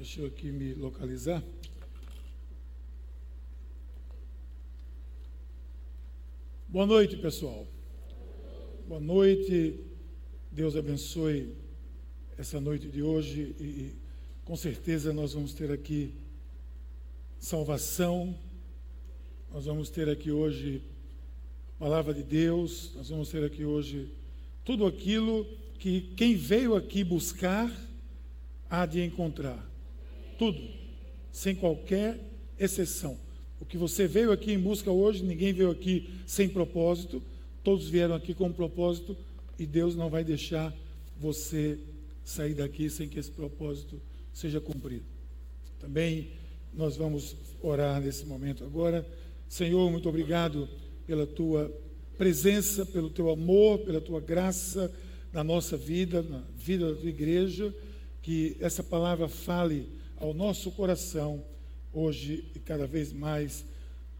Deixa eu aqui me localizar. Boa noite, pessoal. Boa noite. Deus abençoe essa noite de hoje e com certeza nós vamos ter aqui salvação. Nós vamos ter aqui hoje palavra de Deus. Nós vamos ter aqui hoje tudo aquilo que quem veio aqui buscar há de encontrar. Tudo, sem qualquer exceção. O que você veio aqui em busca hoje, ninguém veio aqui sem propósito, todos vieram aqui com um propósito e Deus não vai deixar você sair daqui sem que esse propósito seja cumprido. Também nós vamos orar nesse momento agora. Senhor, muito obrigado pela tua presença, pelo teu amor, pela tua graça na nossa vida, na vida da tua igreja. Que essa palavra fale ao nosso coração hoje e cada vez mais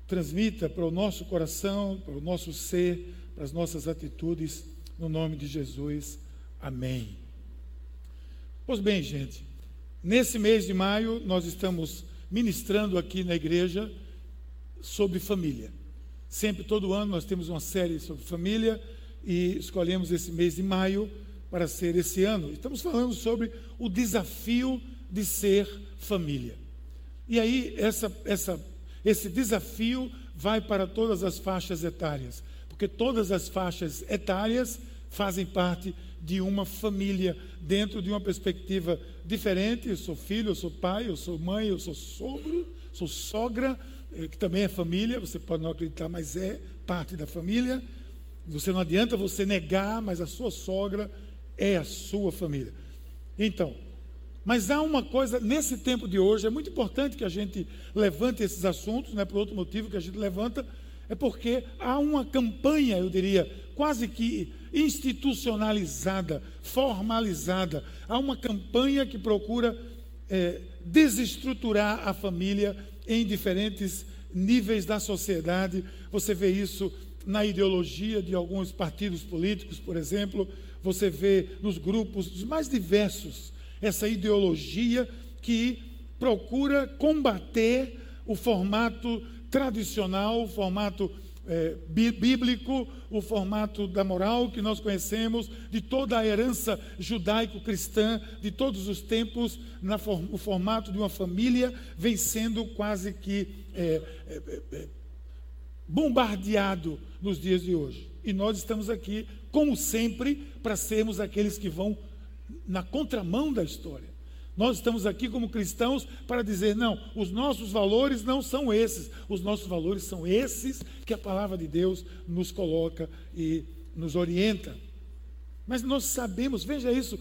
transmita para o nosso coração, para o nosso ser, para as nossas atitudes, no nome de Jesus. Amém. Pois bem, gente, nesse mês de maio nós estamos ministrando aqui na igreja sobre família. Sempre, todo ano, nós temos uma série sobre família e escolhemos esse mês de maio para ser esse ano. Estamos falando sobre o desafio de ser família. E aí, essa, essa, esse desafio vai para todas as faixas etárias, porque todas as faixas etárias fazem parte de uma família, dentro de uma perspectiva diferente. Eu sou filho, eu sou pai, eu sou mãe, eu sou sogro, sou sogra, eh, que também é família, você pode não acreditar, mas é parte da família. Você não adianta você negar, mas a sua sogra é a sua família. Então, mas há uma coisa, nesse tempo de hoje, é muito importante que a gente levante esses assuntos, né, por outro motivo que a gente levanta, é porque há uma campanha, eu diria, quase que institucionalizada, formalizada. Há uma campanha que procura é, desestruturar a família em diferentes níveis da sociedade. Você vê isso na ideologia de alguns partidos políticos, por exemplo, você vê nos grupos mais diversos essa ideologia que procura combater o formato tradicional, o formato é, bíblico, o formato da moral que nós conhecemos, de toda a herança judaico-cristã de todos os tempos, na, o formato de uma família, vem sendo quase que é, é, bombardeado nos dias de hoje. E nós estamos aqui, como sempre, para sermos aqueles que vão na contramão da história. Nós estamos aqui como cristãos para dizer: não, os nossos valores não são esses, os nossos valores são esses que a palavra de Deus nos coloca e nos orienta. Mas nós sabemos, veja isso,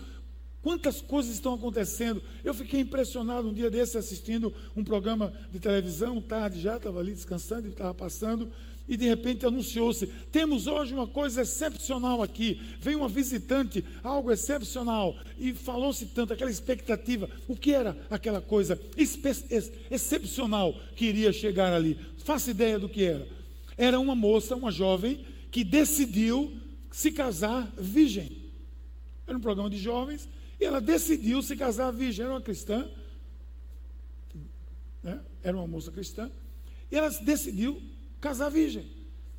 quantas coisas estão acontecendo. Eu fiquei impressionado um dia desse assistindo um programa de televisão, tarde já, estava ali descansando e estava passando, e de repente anunciou-se: temos hoje uma coisa excepcional aqui. Veio uma visitante, algo excepcional. E falou-se tanto, aquela expectativa. O que era aquela coisa excepcional que iria chegar ali? Faça ideia do que era. Era uma moça, uma jovem, que decidiu se casar virgem. Era um programa de jovens, e ela decidiu se casar virgem. Era uma cristã, né? era uma moça cristã, e ela decidiu casar virgem.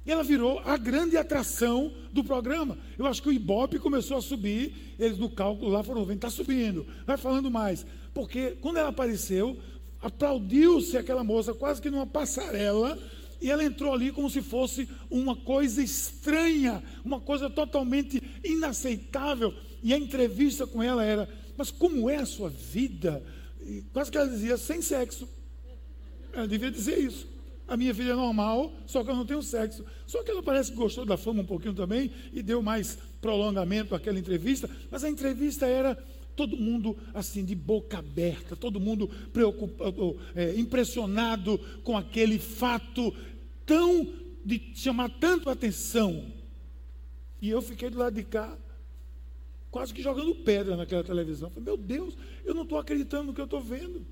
E ela virou a grande atração do programa. Eu acho que o Ibope começou a subir, eles no cálculo lá foram vendo, está subindo, vai falando mais. Porque quando ela apareceu, aplaudiu-se aquela moça quase que numa passarela, e ela entrou ali como se fosse uma coisa estranha, uma coisa totalmente inaceitável. E a entrevista com ela era: Mas como é a sua vida? E quase que ela dizia: Sem sexo. Ela devia dizer isso. A minha vida é normal, só que eu não tenho sexo. Só que ela parece que gostou da fama um pouquinho também e deu mais prolongamento àquela entrevista. Mas a entrevista era todo mundo assim de boca aberta, todo mundo preocupado, é, impressionado com aquele fato tão de chamar tanto atenção. E eu fiquei do lado de cá, quase que jogando pedra naquela televisão. Falei, meu Deus, eu não estou acreditando no que eu estou vendo.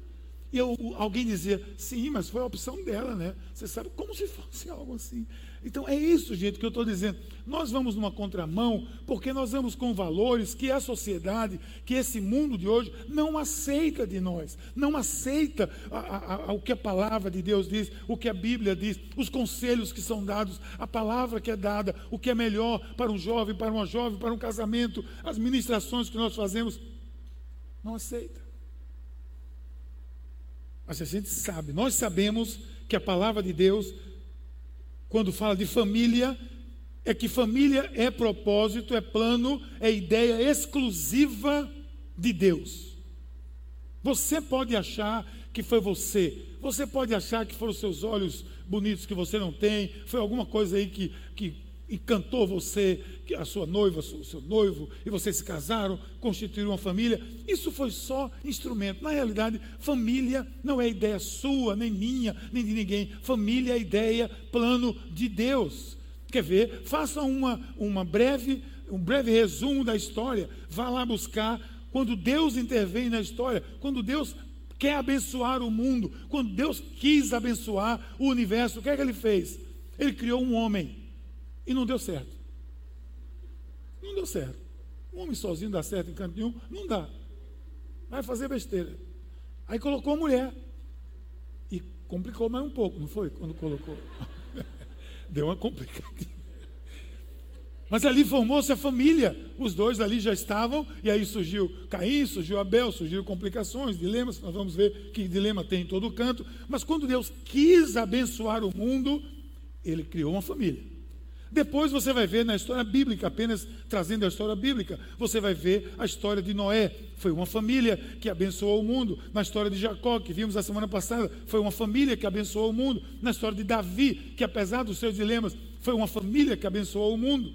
E eu, alguém dizia, sim, mas foi a opção dela, né? Você sabe, como se fosse algo assim. Então é isso, gente, que eu estou dizendo. Nós vamos numa contramão porque nós vamos com valores que a sociedade, que esse mundo de hoje não aceita de nós, não aceita a, a, a, o que a palavra de Deus diz, o que a Bíblia diz, os conselhos que são dados, a palavra que é dada, o que é melhor para um jovem, para uma jovem, para um casamento, as ministrações que nós fazemos, não aceita. Mas a gente sabe, nós sabemos que a palavra de Deus, quando fala de família, é que família é propósito, é plano, é ideia exclusiva de Deus. Você pode achar que foi você, você pode achar que foram seus olhos bonitos que você não tem, foi alguma coisa aí que, que encantou você, a sua noiva, o seu noivo, e vocês se casaram, constituíram uma família. Isso foi só instrumento. Na realidade, família não é ideia sua, nem minha, nem de ninguém. Família é ideia, plano de Deus. Quer ver? Faça uma, uma breve, um breve resumo da história. Vá lá buscar quando Deus intervém na história, quando Deus quer abençoar o mundo, quando Deus quis abençoar o universo, o que é que ele fez? Ele criou um homem e não deu certo. Não deu certo. Um homem sozinho dá certo em canto nenhum? Não dá. Vai fazer besteira. Aí colocou a mulher. E complicou mais um pouco, não foi? Quando colocou. Deu uma complicadinha. Mas ali formou-se a família. Os dois ali já estavam, e aí surgiu Caim, surgiu Abel, surgiram complicações, dilemas. Nós vamos ver que dilema tem em todo canto. Mas quando Deus quis abençoar o mundo, ele criou uma família. Depois você vai ver na história bíblica, apenas trazendo a história bíblica, você vai ver a história de Noé. Foi uma família que abençoou o mundo. Na história de Jacó, que vimos a semana passada, foi uma família que abençoou o mundo. Na história de Davi, que apesar dos seus dilemas, foi uma família que abençoou o mundo.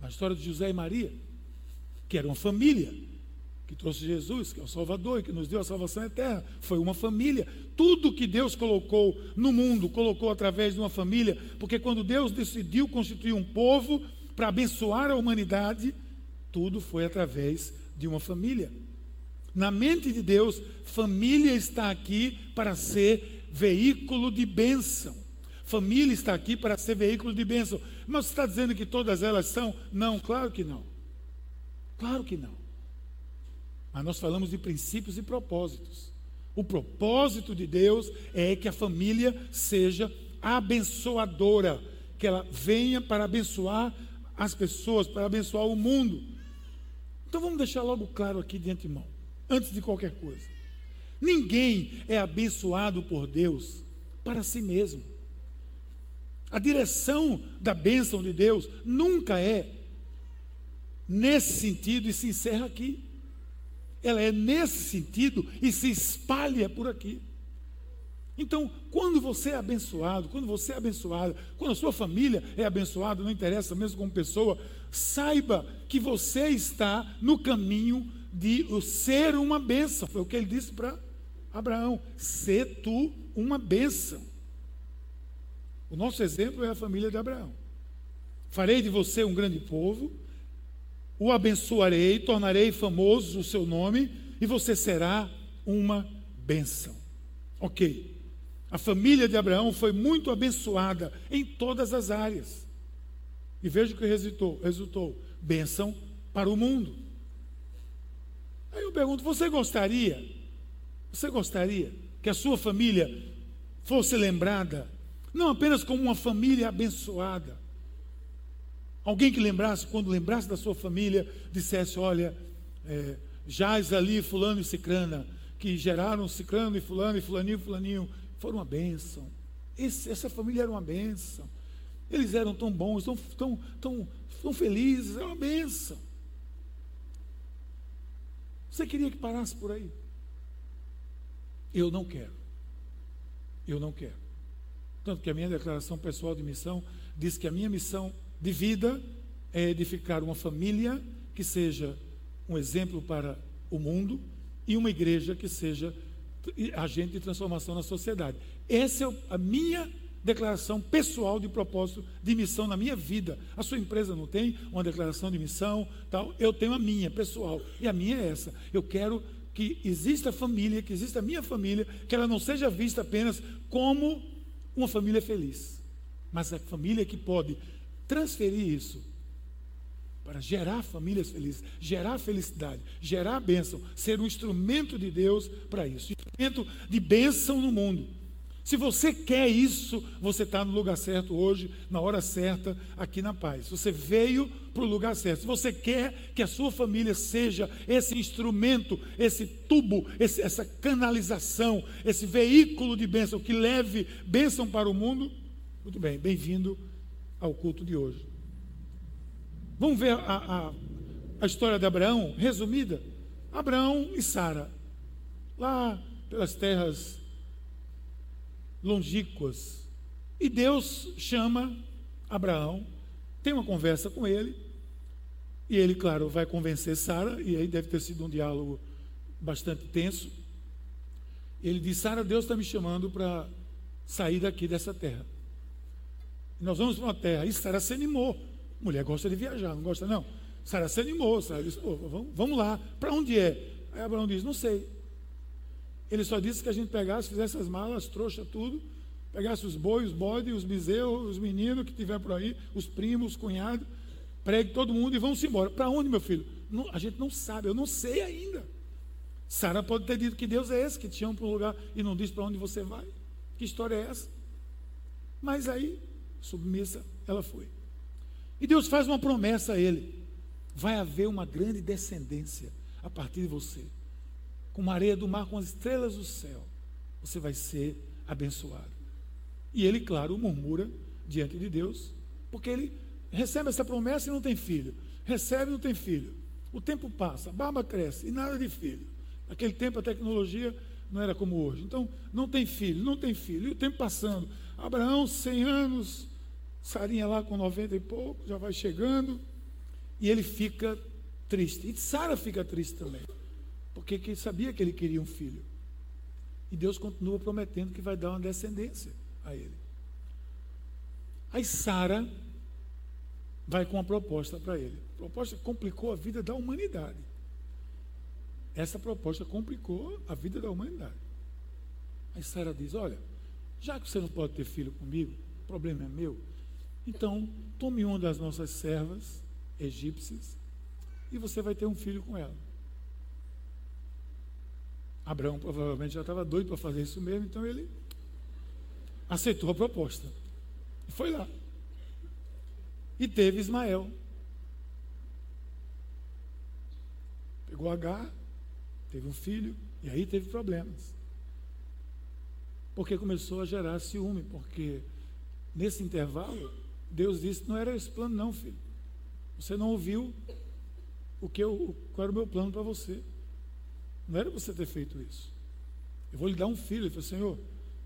Na história de José e Maria, que era uma família que trouxe Jesus, que é o Salvador e que nos deu a salvação eterna. Foi uma família. Tudo que Deus colocou no mundo, colocou através de uma família, porque quando Deus decidiu constituir um povo para abençoar a humanidade, tudo foi através de uma família. Na mente de Deus, família está aqui para ser veículo de bênção. Família está aqui para ser veículo de bênção. Mas você está dizendo que todas elas são? Não, claro que não. Claro que não. Mas nós falamos de princípios e propósitos. O propósito de Deus é que a família seja abençoadora, que ela venha para abençoar as pessoas, para abençoar o mundo. Então vamos deixar logo claro aqui de antemão, antes de qualquer coisa. Ninguém é abençoado por Deus para si mesmo. A direção da bênção de Deus nunca é nesse sentido e se encerra aqui ela é nesse sentido e se espalha por aqui. Então, quando você é abençoado, quando você é abençoada, quando a sua família é abençoada, não interessa mesmo como pessoa, saiba que você está no caminho de ser uma bênção. Foi o que ele disse para Abraão: ser tu uma bênção. O nosso exemplo é a família de Abraão. Farei de você um grande povo, o abençoarei, tornarei famoso o seu nome e você será uma bênção. Ok. A família de Abraão foi muito abençoada em todas as áreas. E veja o que resultou: resultou bênção para o mundo. Aí eu pergunto: você gostaria? Você gostaria que a sua família fosse lembrada não apenas como uma família abençoada, Alguém que lembrasse, quando lembrasse da sua família, dissesse: Olha, é, jaz ali Fulano e Cicrana, que geraram Cicrano e Fulano e Fulaninho e Fulaninho, foram uma bênção. Esse, essa família era uma bênção. Eles eram tão bons, tão, tão, tão, tão felizes, era uma bênção. Você queria que parasse por aí? Eu não quero. Eu não quero. Tanto que a minha declaração pessoal de missão diz que a minha missão de vida é edificar uma família que seja um exemplo para o mundo e uma igreja que seja agente de transformação na sociedade. Essa é a minha declaração pessoal de propósito de missão na minha vida. A sua empresa não tem uma declaração de missão, tal. Eu tenho a minha pessoal e a minha é essa. Eu quero que exista família, que exista a minha família, que ela não seja vista apenas como uma família feliz, mas a família que pode transferir isso para gerar famílias felizes, gerar felicidade, gerar bênção, ser um instrumento de Deus para isso, instrumento de bênção no mundo. Se você quer isso, você está no lugar certo hoje, na hora certa, aqui na paz. Você veio para o lugar certo. Se você quer que a sua família seja esse instrumento, esse tubo, esse, essa canalização, esse veículo de bênção que leve bênção para o mundo, muito bem, bem-vindo ao culto de hoje. Vamos ver a, a, a história de Abraão, resumida. Abraão e Sara, lá pelas terras longínquas. E Deus chama Abraão, tem uma conversa com ele, e ele, claro, vai convencer Sara, e aí deve ter sido um diálogo bastante tenso. Ele diz: Sara, Deus está me chamando para sair daqui dessa terra. Nós vamos para uma terra. E Sara se animou. Mulher gosta de viajar, não gosta, não. Sara se animou. Sara disse: vamos, vamos lá. Para onde é? Aí Abraão diz: Não sei. Ele só disse que a gente pegasse, fizesse as malas, trouxa tudo, pegasse os bois, os bodes, os bezerros, os meninos que tiver por aí, os primos, os cunhados, pregue todo mundo e vamos embora. Para onde, meu filho? Não, a gente não sabe, eu não sei ainda. Sara pode ter dito que Deus é esse, que te chama para um lugar e não diz para onde você vai. Que história é essa? Mas aí, submissa, ela foi. E Deus faz uma promessa a ele: vai haver uma grande descendência a partir de você com a areia do mar, com as estrelas do céu, você vai ser abençoado. E ele, claro, murmura diante de Deus, porque ele recebe essa promessa e não tem filho. Recebe e não tem filho. O tempo passa, a barba cresce e nada de filho. Naquele tempo a tecnologia não era como hoje. Então, não tem filho, não tem filho. E o tempo passando. Abraão, 100 anos, Sarinha lá com 90 e pouco, já vai chegando. E ele fica triste. E Sara fica triste também porque que sabia que ele queria um filho. E Deus continua prometendo que vai dar uma descendência a ele. Aí Sara vai com uma proposta para ele. A proposta complicou a vida da humanidade. Essa proposta complicou a vida da humanidade. Aí Sara diz: Olha, já que você não pode ter filho comigo, o problema é meu, então tome uma das nossas servas egípcias e você vai ter um filho com ela. Abraão provavelmente já estava doido para fazer isso mesmo, então ele aceitou a proposta. E foi lá. E teve Ismael. Pegou H, teve um filho, e aí teve problemas. Porque começou a gerar ciúme, porque nesse intervalo, Deus disse: não era esse plano, não, filho. Você não ouviu o que eu, qual era o meu plano para você. Não era você ter feito isso. Eu vou lhe dar um filho. Ele falou, Senhor,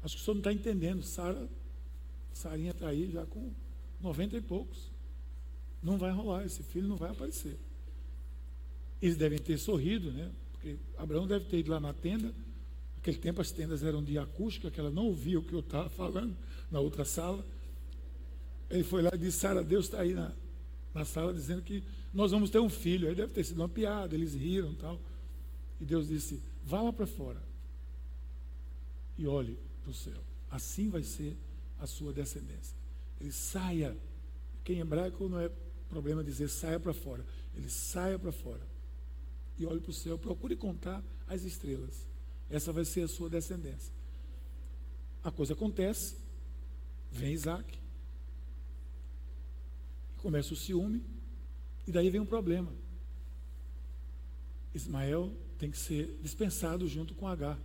acho que o senhor não está entendendo. Sara, Sarinha está aí já com 90 e poucos. Não vai rolar, esse filho não vai aparecer. Eles devem ter sorrido, né? Porque Abraão deve ter ido lá na tenda. Naquele tempo as tendas eram de acústica, que ela não ouvia o que eu estava falando na outra sala. Ele foi lá e disse, Sara, Deus está aí na, na sala dizendo que nós vamos ter um filho. Aí deve ter sido uma piada, eles riram e tal. E Deus disse: vá lá para fora e olhe para o céu. Assim vai ser a sua descendência. Ele saia. Quem em hebraico não é problema dizer saia para fora. Ele saia para fora e olhe para o céu. Procure contar as estrelas. Essa vai ser a sua descendência. A coisa acontece. Vem Isaac. Começa o ciúme. E daí vem um problema. Ismael tem que ser dispensado junto com H,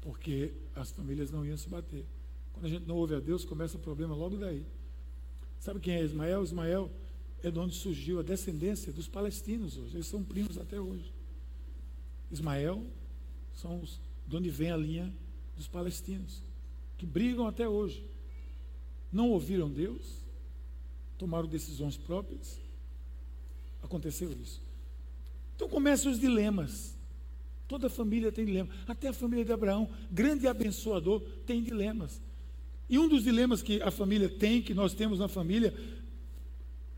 porque as famílias não iam se bater. Quando a gente não ouve a Deus, começa o problema logo daí. Sabe quem é Ismael? Ismael é de onde surgiu a descendência dos palestinos hoje. Eles são primos até hoje. Ismael são os, de onde vem a linha dos palestinos, que brigam até hoje. Não ouviram Deus, tomaram decisões próprias. Aconteceu isso. Então começam os dilemas. Toda família tem dilema. Até a família de Abraão, grande abençoador, tem dilemas. E um dos dilemas que a família tem, que nós temos na família,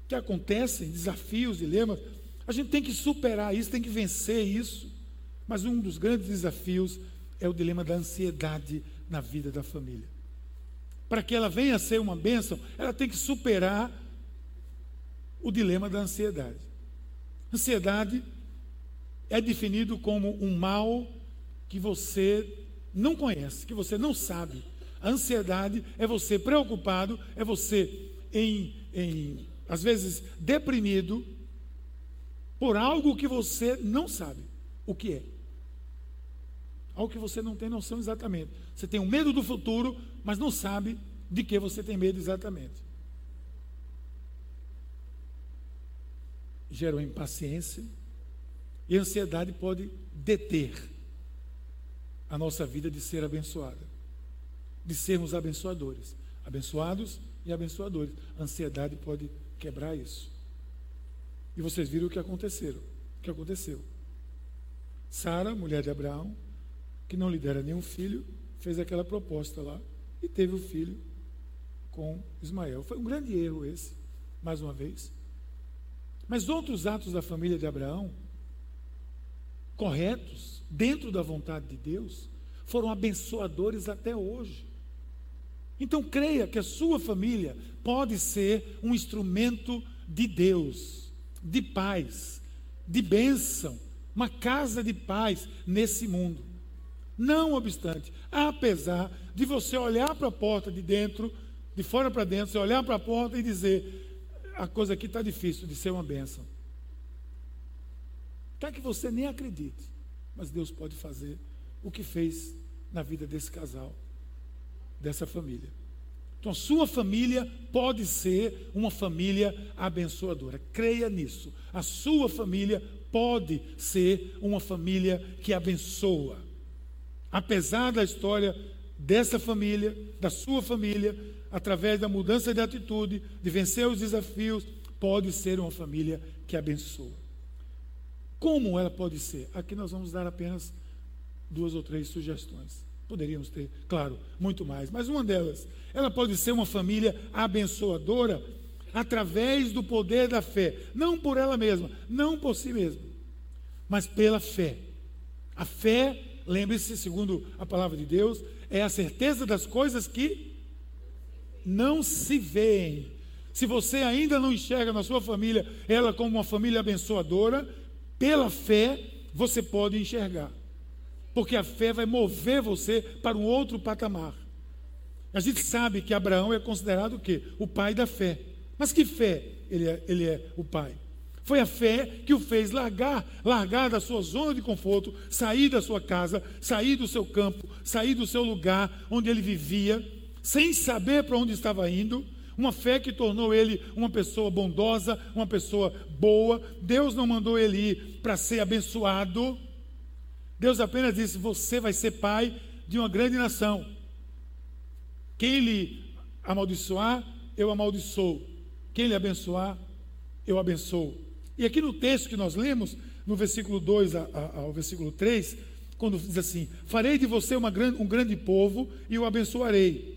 que acontecem, desafios, dilemas, a gente tem que superar isso, tem que vencer isso. Mas um dos grandes desafios é o dilema da ansiedade na vida da família. Para que ela venha a ser uma bênção, ela tem que superar o dilema da ansiedade. Ansiedade é definido como um mal que você não conhece, que você não sabe. A ansiedade é você preocupado, é você em, em às vezes deprimido por algo que você não sabe o que é. Algo que você não tem noção exatamente. Você tem um medo do futuro, mas não sabe de que você tem medo exatamente. Gera uma impaciência e a ansiedade pode deter a nossa vida de ser abençoada, de sermos abençoadores, abençoados e abençoadores. A ansiedade pode quebrar isso. E vocês viram o que aconteceram, o que aconteceu. Sara, mulher de Abraão, que não lhe dera nenhum filho, fez aquela proposta lá e teve o filho com Ismael. Foi um grande erro esse, mais uma vez. Mas outros atos da família de Abraão, corretos, dentro da vontade de Deus, foram abençoadores até hoje. Então creia que a sua família pode ser um instrumento de Deus, de paz, de bênção, uma casa de paz nesse mundo. Não obstante, apesar de você olhar para a porta de dentro, de fora para dentro, você olhar para a porta e dizer: a coisa aqui está difícil de ser uma bênção. Até que você nem acredite, mas Deus pode fazer o que fez na vida desse casal, dessa família. Então, sua família pode ser uma família abençoadora. Creia nisso. A sua família pode ser uma família que abençoa. Apesar da história dessa família, da sua família, através da mudança de atitude, de vencer os desafios, pode ser uma família que abençoa. Como ela pode ser? Aqui nós vamos dar apenas duas ou três sugestões. Poderíamos ter, claro, muito mais, mas uma delas, ela pode ser uma família abençoadora através do poder da fé, não por ela mesma, não por si mesma, mas pela fé. A fé lembre-se, segundo a palavra de Deus, é a certeza das coisas que não se veem. Se você ainda não enxerga na sua família ela como uma família abençoadora, pela fé você pode enxergar. Porque a fé vai mover você para um outro patamar. A gente sabe que Abraão é considerado o quê? O pai da fé. Mas que fé ele é, ele é o pai? Foi a fé que o fez largar, largar da sua zona de conforto, sair da sua casa, sair do seu campo, sair do seu lugar onde ele vivia, sem saber para onde estava indo. Uma fé que tornou ele uma pessoa bondosa, uma pessoa boa. Deus não mandou ele ir para ser abençoado. Deus apenas disse: Você vai ser pai de uma grande nação. Quem lhe amaldiçoar, eu amaldiçoo. Quem lhe abençoar, eu abençoo. E aqui no texto que nós lemos, no versículo 2 ao versículo 3, quando diz assim: Farei de você grande, um grande povo e o abençoarei.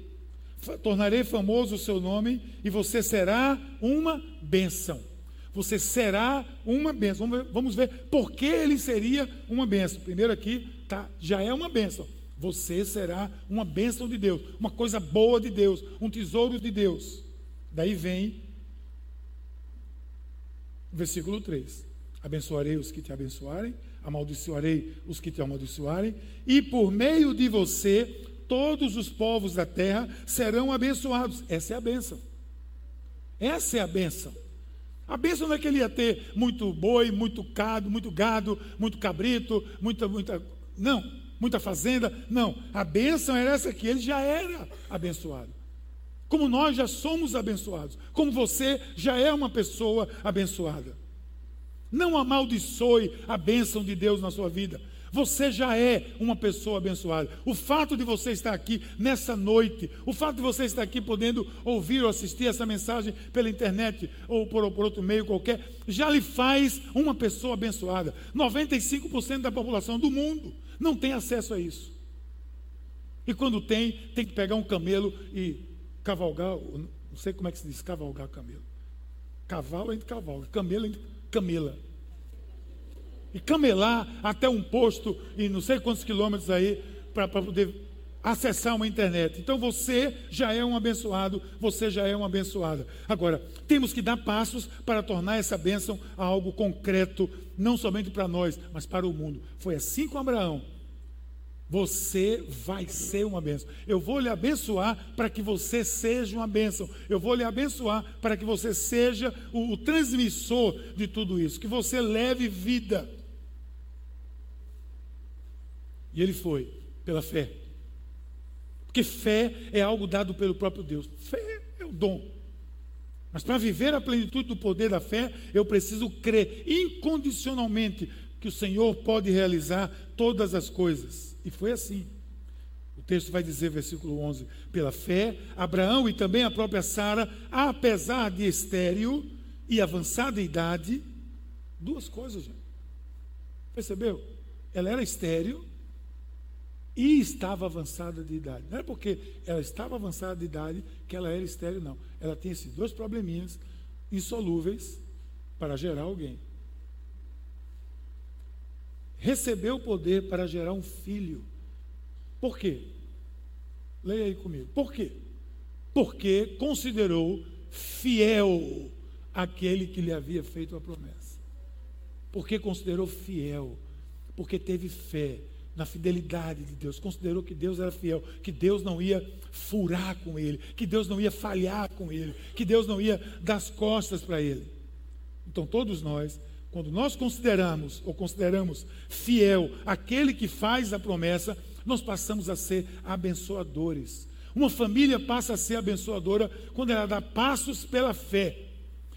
Tornarei famoso o seu nome e você será uma bênção. Você será uma bênção. Vamos ver, vamos ver por que ele seria uma bênção. Primeiro aqui, tá, já é uma bênção. Você será uma bênção de Deus, uma coisa boa de Deus, um tesouro de Deus. Daí vem Versículo 3: Abençoarei os que te abençoarem, amaldiçoarei os que te amaldiçoarem, e por meio de você todos os povos da terra serão abençoados. Essa é a bênção. Essa é a bênção. A bênção não é que ele ia ter muito boi, muito gado, muito gado, muito cabrito, muita, muita. Não, muita fazenda. Não. A bênção era essa que ele já era abençoado como nós já somos abençoados, como você já é uma pessoa abençoada. Não amaldiçoe a bênção de Deus na sua vida. Você já é uma pessoa abençoada. O fato de você estar aqui nessa noite, o fato de você estar aqui podendo ouvir ou assistir essa mensagem pela internet ou por, por outro meio qualquer, já lhe faz uma pessoa abençoada. 95% da população do mundo não tem acesso a isso. E quando tem, tem que pegar um camelo e cavalgar, não sei como é que se diz cavalgar camelo. Cavalo a gente cavalga, camelo a gente camela. e camelar até um posto e não sei quantos quilômetros aí para poder acessar uma internet. Então você já é um abençoado, você já é uma abençoada. Agora, temos que dar passos para tornar essa bênção algo concreto, não somente para nós, mas para o mundo. Foi assim com Abraão. Você vai ser uma bênção. Eu vou lhe abençoar para que você seja uma bênção. Eu vou lhe abençoar para que você seja o, o transmissor de tudo isso. Que você leve vida. E ele foi, pela fé. Porque fé é algo dado pelo próprio Deus. Fé é o dom. Mas para viver a plenitude do poder da fé, eu preciso crer incondicionalmente que o Senhor pode realizar todas as coisas. E foi assim. O texto vai dizer, versículo 11: pela fé, Abraão e também a própria Sara, apesar de estéril e avançada idade, duas coisas, gente. Percebeu? Ela era estéril e estava avançada de idade. Não é porque ela estava avançada de idade que ela era estéril, não. Ela tinha esses dois probleminhas insolúveis para gerar alguém. Recebeu o poder para gerar um filho. Por quê? Leia aí comigo. Por quê? Porque considerou fiel aquele que lhe havia feito a promessa. Porque considerou fiel, porque teve fé na fidelidade de Deus, considerou que Deus era fiel, que Deus não ia furar com ele, que Deus não ia falhar com ele, que Deus não ia dar as costas para ele. Então, todos nós, quando nós consideramos ou consideramos fiel aquele que faz a promessa, nós passamos a ser abençoadores. Uma família passa a ser abençoadora quando ela dá passos pela fé.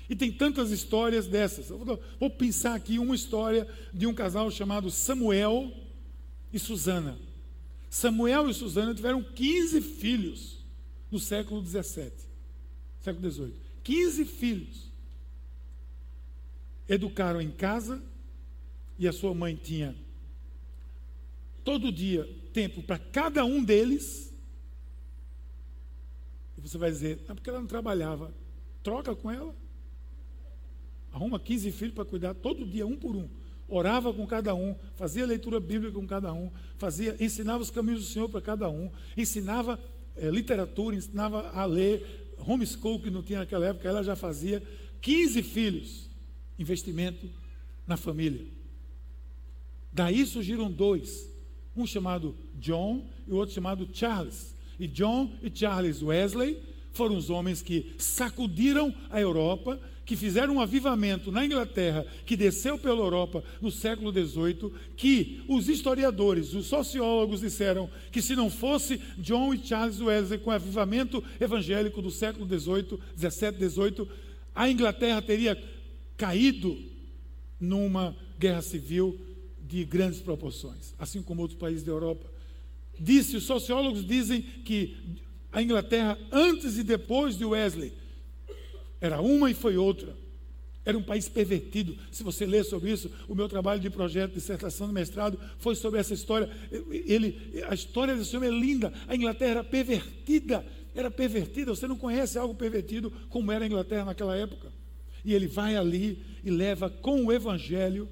E tem tantas histórias dessas. Vou, vou pensar aqui uma história de um casal chamado Samuel e Susana. Samuel e Susana tiveram 15 filhos no século 17, século 18. 15 filhos. Educaram em casa e a sua mãe tinha todo dia tempo para cada um deles. E você vai dizer, é porque ela não trabalhava. Troca com ela. Arruma 15 filhos para cuidar todo dia, um por um orava com cada um, fazia leitura bíblica com cada um, fazia, ensinava os caminhos do Senhor para cada um, ensinava é, literatura, ensinava a ler, homeschool que não tinha naquela época, ela já fazia 15 filhos, investimento na família. Daí surgiram dois, um chamado John e o outro chamado Charles. E John e Charles Wesley foram os homens que sacudiram a Europa que fizeram um avivamento na Inglaterra, que desceu pela Europa no século XVIII, que os historiadores, os sociólogos disseram que se não fosse John e Charles Wesley com o avivamento evangélico do século XVIII, XVII, XVIII, a Inglaterra teria caído numa guerra civil de grandes proporções, assim como outros países da Europa. Disse, os sociólogos dizem que a Inglaterra, antes e depois de Wesley, era uma e foi outra. Era um país pervertido. Se você ler sobre isso, o meu trabalho de projeto, de dissertação de mestrado, foi sobre essa história. Ele, a história desse homem é linda. A Inglaterra era pervertida. Era pervertida. Você não conhece algo pervertido como era a Inglaterra naquela época. E ele vai ali e leva com o Evangelho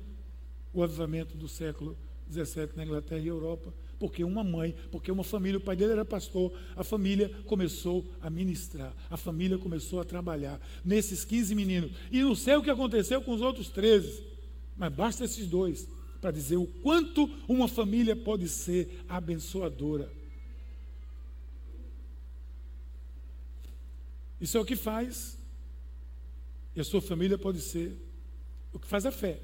o avivamento do século XVII na Inglaterra e Europa porque uma mãe, porque uma família, o pai dele era pastor, a família começou a ministrar, a família começou a trabalhar nesses 15 meninos. E não sei o que aconteceu com os outros 13, mas basta esses dois para dizer o quanto uma família pode ser abençoadora. Isso é o que faz, e a sua família pode ser o que faz a fé.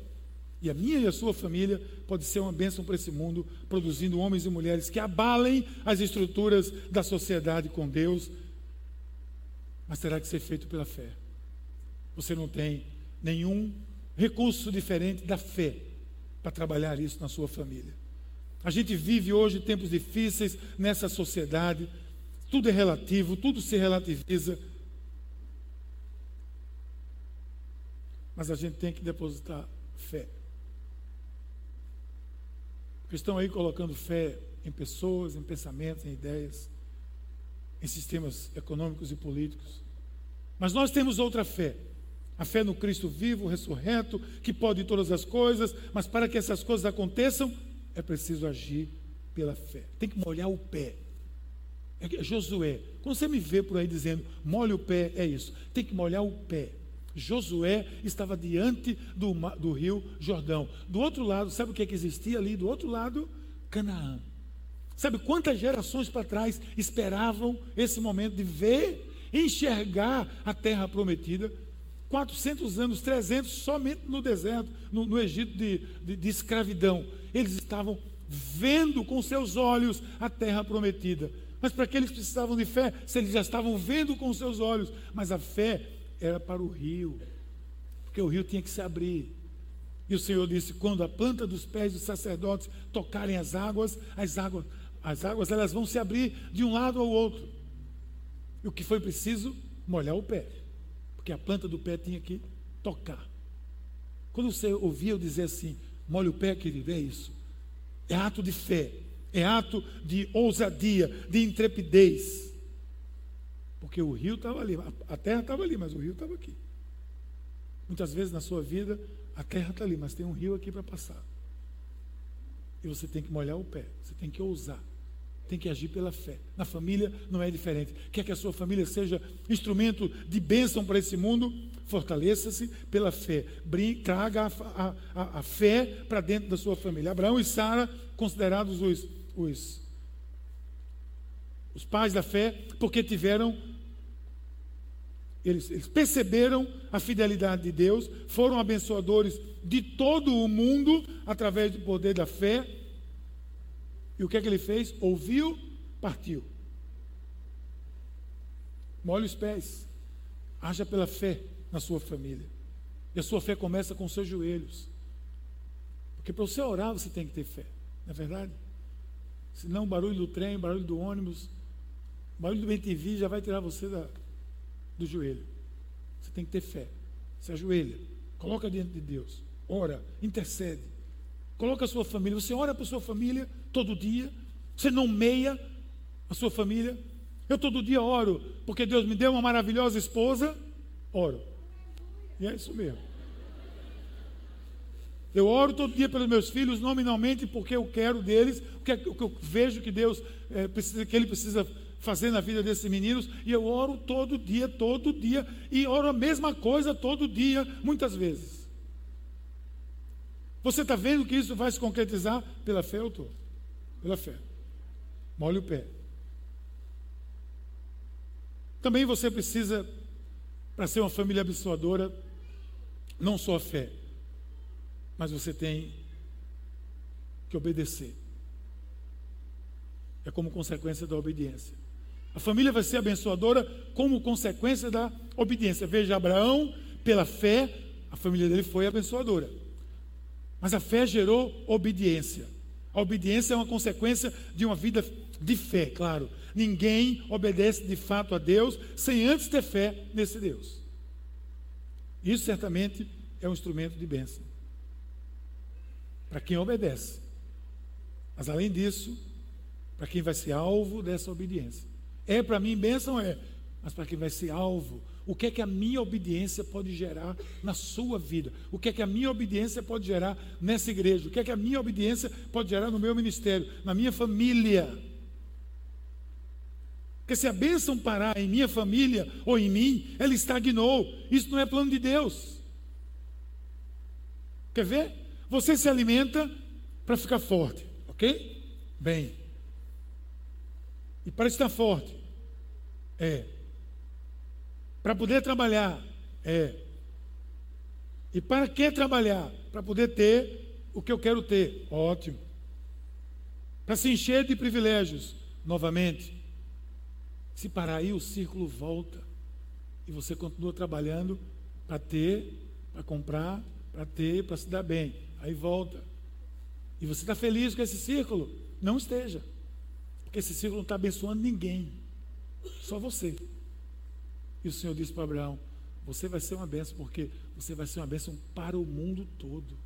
E a minha e a sua família pode ser uma bênção para esse mundo, produzindo homens e mulheres que abalem as estruturas da sociedade com Deus, mas terá que ser feito pela fé. Você não tem nenhum recurso diferente da fé para trabalhar isso na sua família. A gente vive hoje tempos difíceis nessa sociedade, tudo é relativo, tudo se relativiza. Mas a gente tem que depositar fé que estão aí colocando fé em pessoas, em pensamentos, em ideias, em sistemas econômicos e políticos. Mas nós temos outra fé, A fé no Cristo vivo, ressurreto, que pode todas as coisas, mas para que essas coisas aconteçam, é preciso agir pela fé. Tem que molhar o pé. É Josué, quando você me vê por aí dizendo, molhe o pé, é isso. Tem que molhar o pé. Josué estava diante do, do rio Jordão. Do outro lado, sabe o que, é que existia ali? Do outro lado, Canaã. Sabe quantas gerações para trás esperavam esse momento de ver, enxergar a terra prometida? 400 anos, 300 somente no deserto, no, no Egito de, de, de escravidão. Eles estavam vendo com seus olhos a terra prometida. Mas para que eles precisavam de fé? Se eles já estavam vendo com seus olhos. Mas a fé era para o rio, porque o rio tinha que se abrir. E o Senhor disse: quando a planta dos pés dos sacerdotes tocarem as águas, as águas, as águas elas vão se abrir de um lado ao outro. E o que foi preciso? Molhar o pé, porque a planta do pé tinha que tocar. Quando você ouvia eu dizer assim, molhe o pé, querido, é isso. É ato de fé, é ato de ousadia, de intrepidez. Porque o rio estava ali, a terra estava ali, mas o rio estava aqui. Muitas vezes na sua vida, a terra está ali, mas tem um rio aqui para passar. E você tem que molhar o pé, você tem que ousar, tem que agir pela fé. Na família não é diferente. Quer que a sua família seja instrumento de bênção para esse mundo? Fortaleça-se pela fé. Traga a, a, a fé para dentro da sua família. Abraão e Sara, considerados os, os, os pais da fé, porque tiveram eles, eles, perceberam a fidelidade de Deus, foram abençoadores de todo o mundo através do poder da fé. E o que é que ele fez? Ouviu, partiu. Molhe os pés, haja pela fé na sua família. E a sua fé começa com os seus joelhos. Porque para você orar, você tem que ter fé, não é verdade? Senão o barulho do trem, o barulho do ônibus, o barulho do BTV já vai tirar você da, do joelho. Você tem que ter fé. Se ajoelha, coloca diante de Deus, ora, intercede. Coloca a sua família. Você ora para a sua família todo dia. Você nomeia a sua família. Eu todo dia oro, porque Deus me deu uma maravilhosa esposa. Oro. E é isso mesmo. Eu oro todo dia pelos meus filhos, nominalmente, porque eu quero deles, o que, eu vejo que Deus é, precisa, que Ele precisa fazer na vida desses meninos, e eu oro todo dia, todo dia, e oro a mesma coisa todo dia, muitas vezes. Você está vendo que isso vai se concretizar? Pela fé eu estou. Pela fé. Molhe o pé. Também você precisa, para ser uma família abençoadora, não só a fé, mas você tem que obedecer. É como consequência da obediência. A família vai ser abençoadora como consequência da obediência. Veja, Abraão, pela fé, a família dele foi abençoadora. Mas a fé gerou obediência. A obediência é uma consequência de uma vida de fé, claro. Ninguém obedece de fato a Deus sem antes ter fé nesse Deus. Isso certamente é um instrumento de bênção para quem obedece. Mas além disso, para quem vai ser alvo dessa obediência. É para mim bênção? É. Mas para quem vai ser alvo, o que é que a minha obediência pode gerar na sua vida? O que é que a minha obediência pode gerar nessa igreja? O que é que a minha obediência pode gerar no meu ministério, na minha família? Porque se a bênção parar em minha família ou em mim, ela estagnou. Isso não é plano de Deus. Quer ver? Você se alimenta para ficar forte, ok? Bem. E para estar forte, é. Para poder trabalhar, é. E para que trabalhar? Para poder ter o que eu quero ter. Ótimo. Para se encher de privilégios, novamente. Se parar aí, o círculo volta. E você continua trabalhando para ter, para comprar, para ter, para se dar bem. Aí volta. E você está feliz com esse círculo? Não esteja. Porque esse círculo não está abençoando ninguém. Só você. E o Senhor disse para Abraão: Você vai ser uma bênção, porque você vai ser uma bênção para o mundo todo.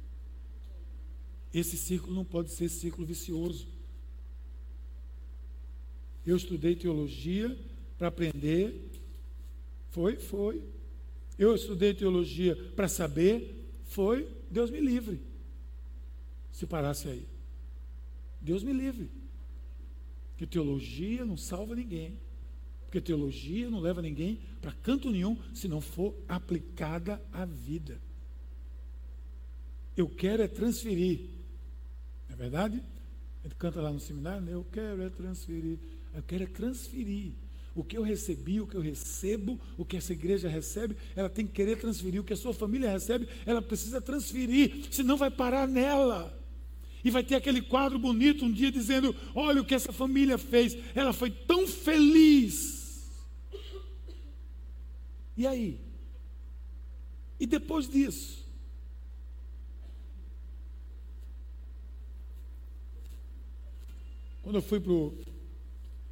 Esse círculo não pode ser círculo vicioso. Eu estudei teologia para aprender. Foi, foi. eu estudei teologia para saber, foi Deus me livre. Se parasse aí. Deus me livre. Que teologia não salva ninguém. Porque teologia não leva ninguém para canto nenhum se não for aplicada à vida. Eu quero é transferir. Não é verdade? A gente canta lá no seminário, né? eu quero é transferir. Eu quero é transferir. O que eu recebi, o que eu recebo, o que essa igreja recebe, ela tem que querer transferir. O que a sua família recebe, ela precisa transferir, senão vai parar nela. E vai ter aquele quadro bonito um dia dizendo: Olha o que essa família fez, ela foi tão feliz. E aí? E depois disso? Quando eu fui para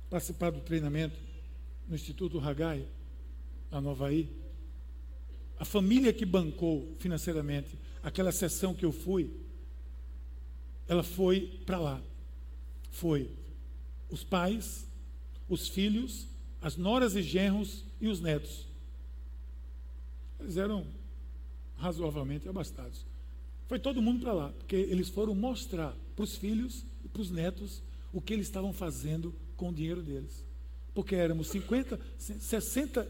participar do treinamento, no Instituto Hagai, lá no Havaí, a família que bancou financeiramente aquela sessão que eu fui, ela foi para lá. Foi os pais, os filhos, as noras e genros e os netos. Eles eram razoavelmente abastados. Foi todo mundo para lá, porque eles foram mostrar para os filhos e para os netos o que eles estavam fazendo com o dinheiro deles porque éramos 50, 60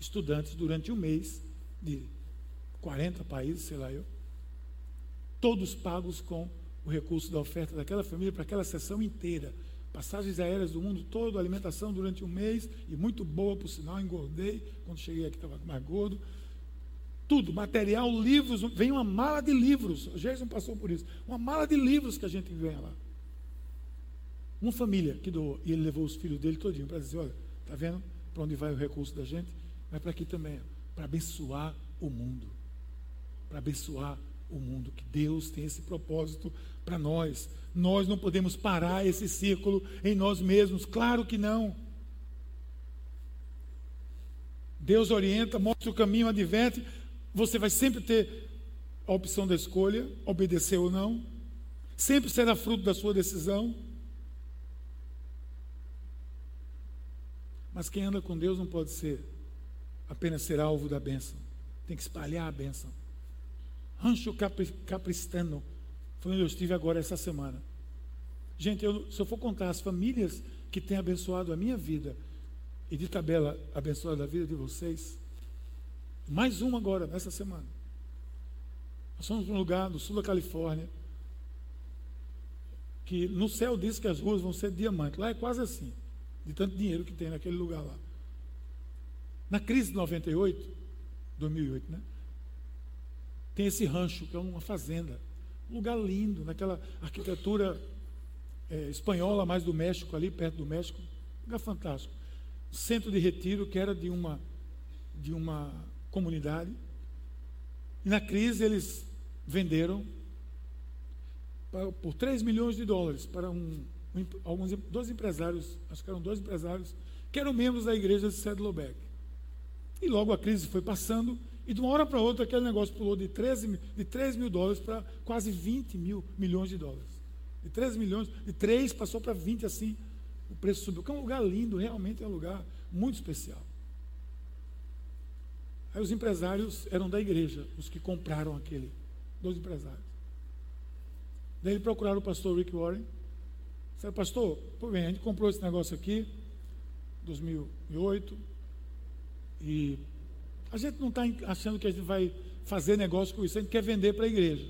estudantes durante um mês, de 40 países, sei lá eu, todos pagos com o recurso da oferta daquela família para aquela sessão inteira. Passagens aéreas do mundo todo, alimentação durante um mês, e muito boa, por sinal, engordei. Quando cheguei aqui estava mais gordo. Tudo, material, livros, vem uma mala de livros. O Jason passou por isso. Uma mala de livros que a gente ganha lá. Uma família que doou, e ele levou os filhos dele todinho para dizer, olha, está vendo para onde vai o recurso da gente? Vai para aqui também, para abençoar o mundo. Para abençoar o mundo, que Deus tem esse propósito para nós. Nós não podemos parar esse círculo em nós mesmos, claro que não. Deus orienta, mostra o caminho, adverte. Você vai sempre ter a opção da escolha, obedecer ou não. Sempre será fruto da sua decisão. Mas quem anda com Deus não pode ser apenas ser alvo da bênção, tem que espalhar a bênção. Rancho Capristano foi onde eu estive agora essa semana. Gente, eu, se eu for contar as famílias que têm abençoado a minha vida e de tabela abençoado a vida de vocês, mais uma agora, nessa semana. Nós fomos para um lugar no sul da Califórnia, que no céu diz que as ruas vão ser diamantes. Lá é quase assim de tanto dinheiro que tem naquele lugar lá. Na crise de 98, 2008, né? Tem esse rancho, que é uma fazenda. Um lugar lindo, naquela arquitetura é, espanhola, mais do México, ali perto do México. Um lugar fantástico. Centro de retiro, que era de uma, de uma comunidade. E na crise eles venderam por 3 milhões de dólares para um alguns, dois empresários, acho que eram dois empresários, que eram membros da igreja de Sedlobeck. E logo a crise foi passando, e de uma hora para outra aquele negócio pulou de 13, de 3 mil dólares para quase 20 mil milhões de dólares. De 13 milhões, de 3 passou para 20 assim, o preço subiu. Que é um lugar lindo, realmente é um lugar muito especial. Aí os empresários eram da igreja, os que compraram aquele, dois empresários. Daí eles procuraram o pastor Rick Warren, Falei, pastor, pô, bem, a gente comprou esse negócio aqui, 2008, e a gente não está achando que a gente vai fazer negócio com isso, a gente quer vender para a igreja.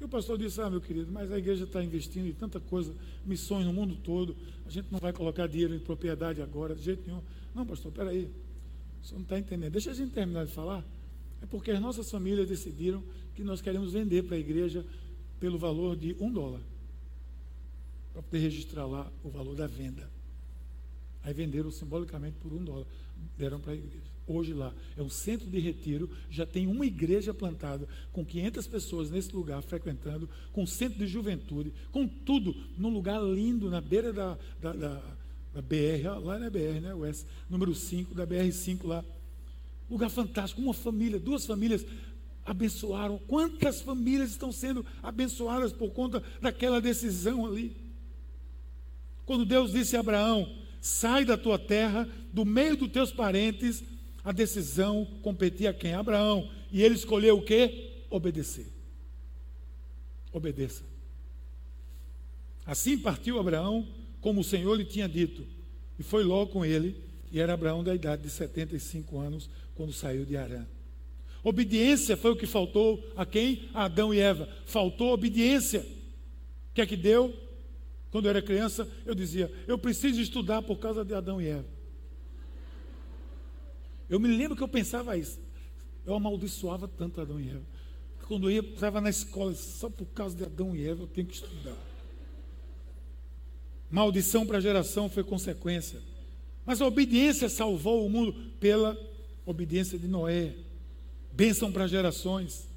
E o pastor disse, ah, meu querido, mas a igreja está investindo em tanta coisa, missões no mundo todo, a gente não vai colocar dinheiro em propriedade agora, de jeito nenhum. Não, pastor, peraí, você não está entendendo. Deixa a gente terminar de falar. É porque as nossas famílias decidiram que nós queremos vender para a igreja pelo valor de um dólar para poder registrar lá o valor da venda. Aí venderam simbolicamente por um dólar, deram para a igreja. Hoje lá é um centro de retiro, já tem uma igreja plantada com 500 pessoas nesse lugar frequentando, com centro de juventude, com tudo num lugar lindo na beira da, da, da, da BR, lá na BR, né? O S, número 5, da BR5 lá. Lugar fantástico, uma família, duas famílias abençoaram. Quantas famílias estão sendo abençoadas por conta daquela decisão ali? Quando Deus disse a Abraão: sai da tua terra, do meio dos teus parentes, a decisão competia a quem? Abraão. E ele escolheu o quê? Obedecer. Obedeça. Assim partiu Abraão, como o Senhor lhe tinha dito, e foi logo com ele, e era Abraão da idade de 75 anos, quando saiu de Arã. Obediência foi o que faltou a quem? A Adão e Eva. Faltou obediência. O que é que deu? Quando eu era criança, eu dizia: eu preciso estudar por causa de Adão e Eva. Eu me lembro que eu pensava isso. Eu amaldiçoava tanto Adão e Eva. Quando eu estava na escola, só por causa de Adão e Eva, eu tenho que estudar. Maldição para a geração foi consequência. Mas a obediência salvou o mundo pela obediência de Noé. Bênção para gerações.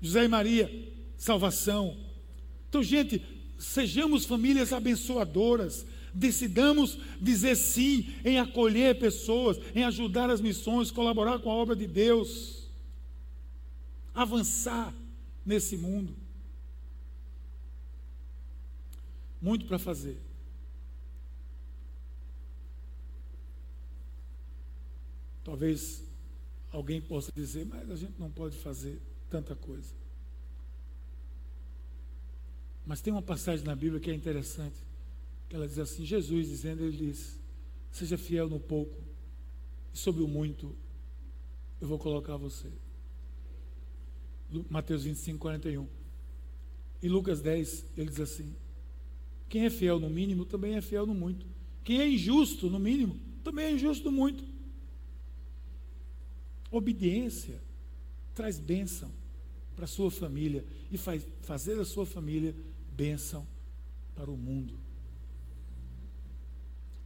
José e Maria, salvação. Então, gente, sejamos famílias abençoadoras. Decidamos dizer sim em acolher pessoas, em ajudar as missões, colaborar com a obra de Deus. Avançar nesse mundo. Muito para fazer. Talvez alguém possa dizer, mas a gente não pode fazer tanta coisa. Mas tem uma passagem na Bíblia que é interessante, que ela diz assim, Jesus dizendo, ele diz, seja fiel no pouco, e sobre o muito eu vou colocar você. Mateus 25, 41. E Lucas 10, ele diz assim: quem é fiel no mínimo também é fiel no muito. Quem é injusto no mínimo também é injusto no muito. Obediência traz bênção para a sua família e faz fazer a sua família bênção para o mundo.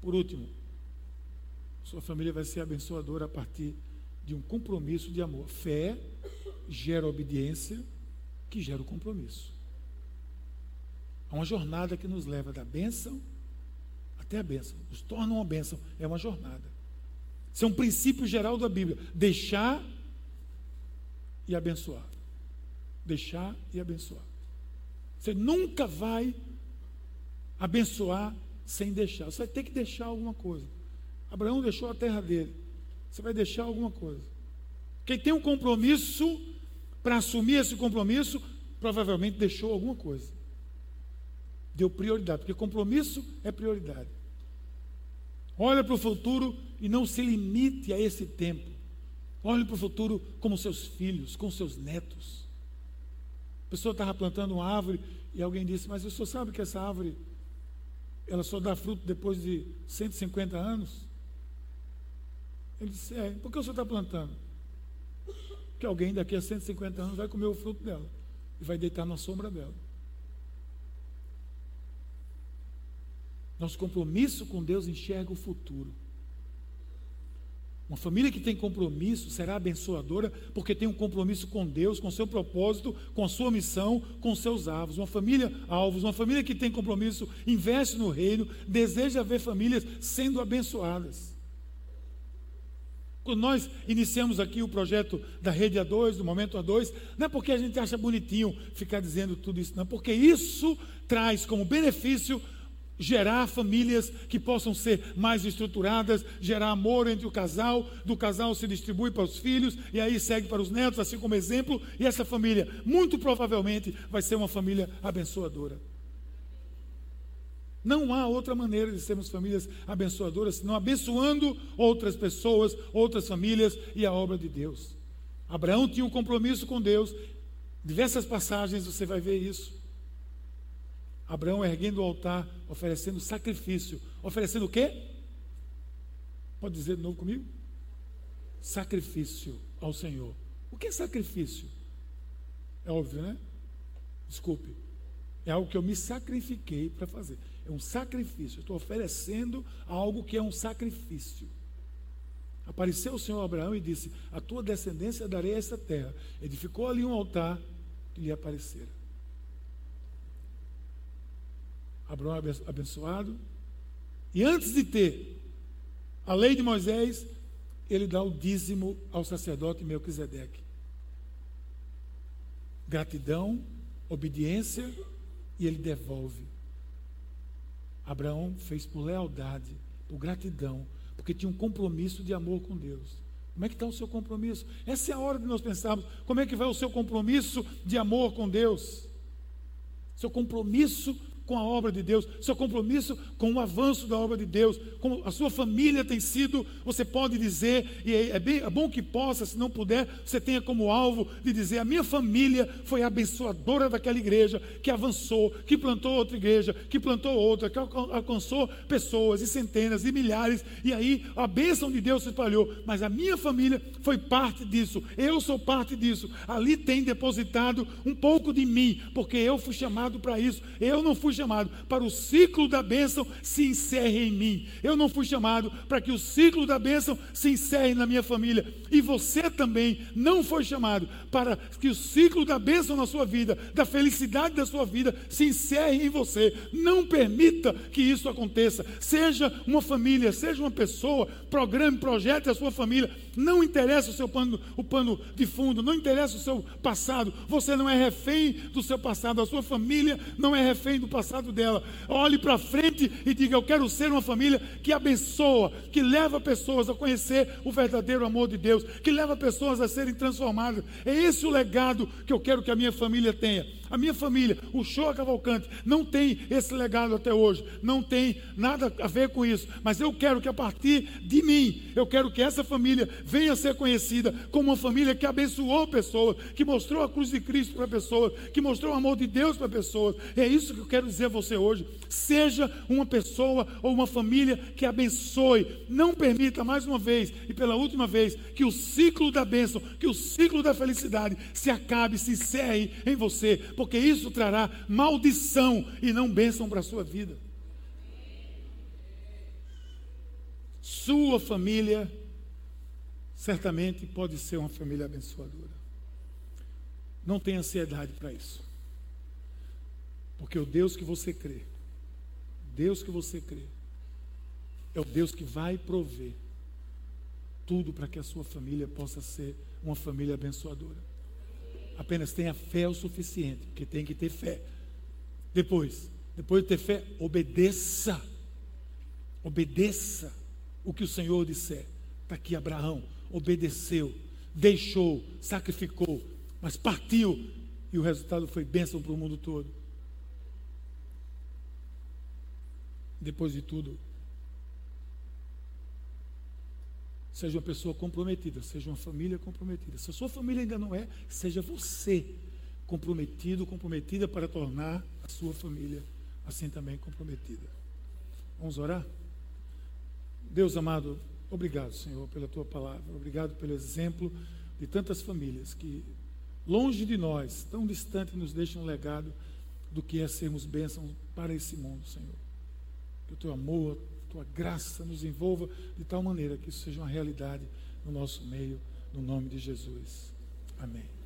Por último, sua família vai ser abençoadora a partir de um compromisso de amor. Fé gera obediência, que gera o compromisso. É uma jornada que nos leva da bênção até a bênção. Nos torna uma bênção. É uma jornada. Isso é um princípio geral da Bíblia. Deixar e abençoar. Deixar e abençoar. Você nunca vai abençoar sem deixar. Você vai ter que deixar alguma coisa. Abraão deixou a terra dele. Você vai deixar alguma coisa. Quem tem um compromisso, para assumir esse compromisso, provavelmente deixou alguma coisa. Deu prioridade, porque compromisso é prioridade. Olha para o futuro e não se limite a esse tempo. Olhe para o futuro como seus filhos, com seus netos. A pessoa estava plantando uma árvore e alguém disse, mas o senhor sabe que essa árvore ela só dá fruto depois de 150 anos? Ele disse, é, por que o senhor está plantando? Porque alguém daqui a 150 anos vai comer o fruto dela e vai deitar na sombra dela. Nosso compromisso com Deus enxerga o futuro. Uma família que tem compromisso será abençoadora porque tem um compromisso com Deus, com seu propósito, com sua missão, com seus alvos. Uma família alvos, uma família que tem compromisso, investe no reino, deseja ver famílias sendo abençoadas. Quando nós iniciamos aqui o projeto da Rede A2, do Momento A2, não é porque a gente acha bonitinho ficar dizendo tudo isso, não, porque isso traz como benefício gerar famílias que possam ser mais estruturadas, gerar amor entre o casal, do casal se distribui para os filhos e aí segue para os netos, assim como exemplo, e essa família muito provavelmente vai ser uma família abençoadora. Não há outra maneira de sermos famílias abençoadoras senão abençoando outras pessoas, outras famílias e a obra de Deus. Abraão tinha um compromisso com Deus. Diversas passagens você vai ver isso. Abraão erguendo o altar, oferecendo sacrifício. Oferecendo o quê? Pode dizer de novo comigo? Sacrifício ao Senhor. O que é sacrifício? É óbvio, né? Desculpe. É algo que eu me sacrifiquei para fazer. É um sacrifício. Eu estou oferecendo algo que é um sacrifício. Apareceu o Senhor Abraão e disse: A tua descendência darei a essa terra. Edificou ali um altar e lhe aparecera. Abraão é abençoado. E antes de ter a lei de Moisés, ele dá o dízimo ao sacerdote Melquisedeque. Gratidão, obediência e ele devolve. Abraão fez por lealdade, por gratidão, porque tinha um compromisso de amor com Deus. Como é que está o seu compromisso? Essa é a hora de nós pensarmos como é que vai o seu compromisso de amor com Deus. Seu compromisso com a obra de Deus, seu compromisso com o avanço da obra de Deus, como a sua família tem sido, você pode dizer, e é, é, bem, é bom que possa, se não puder, você tenha como alvo de dizer: a minha família foi abençoadora daquela igreja, que avançou, que plantou outra igreja, que plantou outra, que alcançou pessoas e centenas e milhares, e aí a bênção de Deus se espalhou, mas a minha família foi parte disso, eu sou parte disso, ali tem depositado um pouco de mim, porque eu fui chamado para isso, eu não fui fui chamado para o ciclo da bênção se encerre em mim. Eu não fui chamado para que o ciclo da bênção se encerre na minha família. E você também não foi chamado para que o ciclo da bênção na sua vida, da felicidade da sua vida, se encerre em você. Não permita que isso aconteça. Seja uma família, seja uma pessoa, programe, projete a sua família. Não interessa o seu pano, o pano de fundo, não interessa o seu passado. Você não é refém do seu passado, a sua família não é refém do passado passado dela. Olhe para frente e diga: Eu quero ser uma família que abençoa, que leva pessoas a conhecer o verdadeiro amor de Deus, que leva pessoas a serem transformadas. É esse o legado que eu quero que a minha família tenha. A minha família, o show Cavalcante, não tem esse legado até hoje, não tem nada a ver com isso, mas eu quero que a partir de mim, eu quero que essa família venha a ser conhecida como uma família que abençoou pessoas, que mostrou a cruz de Cristo para pessoas, que mostrou o amor de Deus para pessoas. É isso que eu quero dizer a você hoje. Seja uma pessoa ou uma família que abençoe. Não permita mais uma vez e pela última vez que o ciclo da bênção, que o ciclo da felicidade se acabe, se encerre em você porque isso trará maldição e não bênção para a sua vida. Sua família certamente pode ser uma família abençoadora. Não tenha ansiedade para isso. Porque o Deus que você crê, Deus que você crê, é o Deus que vai prover tudo para que a sua família possa ser uma família abençoadora. Apenas tenha fé o suficiente, porque tem que ter fé. Depois, depois de ter fé, obedeça. Obedeça o que o Senhor disser. Está aqui Abraão, obedeceu, deixou, sacrificou, mas partiu. E o resultado foi bênção para o mundo todo. Depois de tudo, Seja uma pessoa comprometida, seja uma família comprometida. Se a sua família ainda não é, seja você comprometido, comprometida para tornar a sua família assim também comprometida. Vamos orar? Deus amado, obrigado, Senhor, pela tua palavra. Obrigado pelo exemplo de tantas famílias que, longe de nós, tão distante, nos deixam um legado do que é sermos bênçãos para esse mundo, Senhor. Que o teu amor, tua graça nos envolva de tal maneira que isso seja uma realidade no nosso meio, no nome de Jesus. Amém.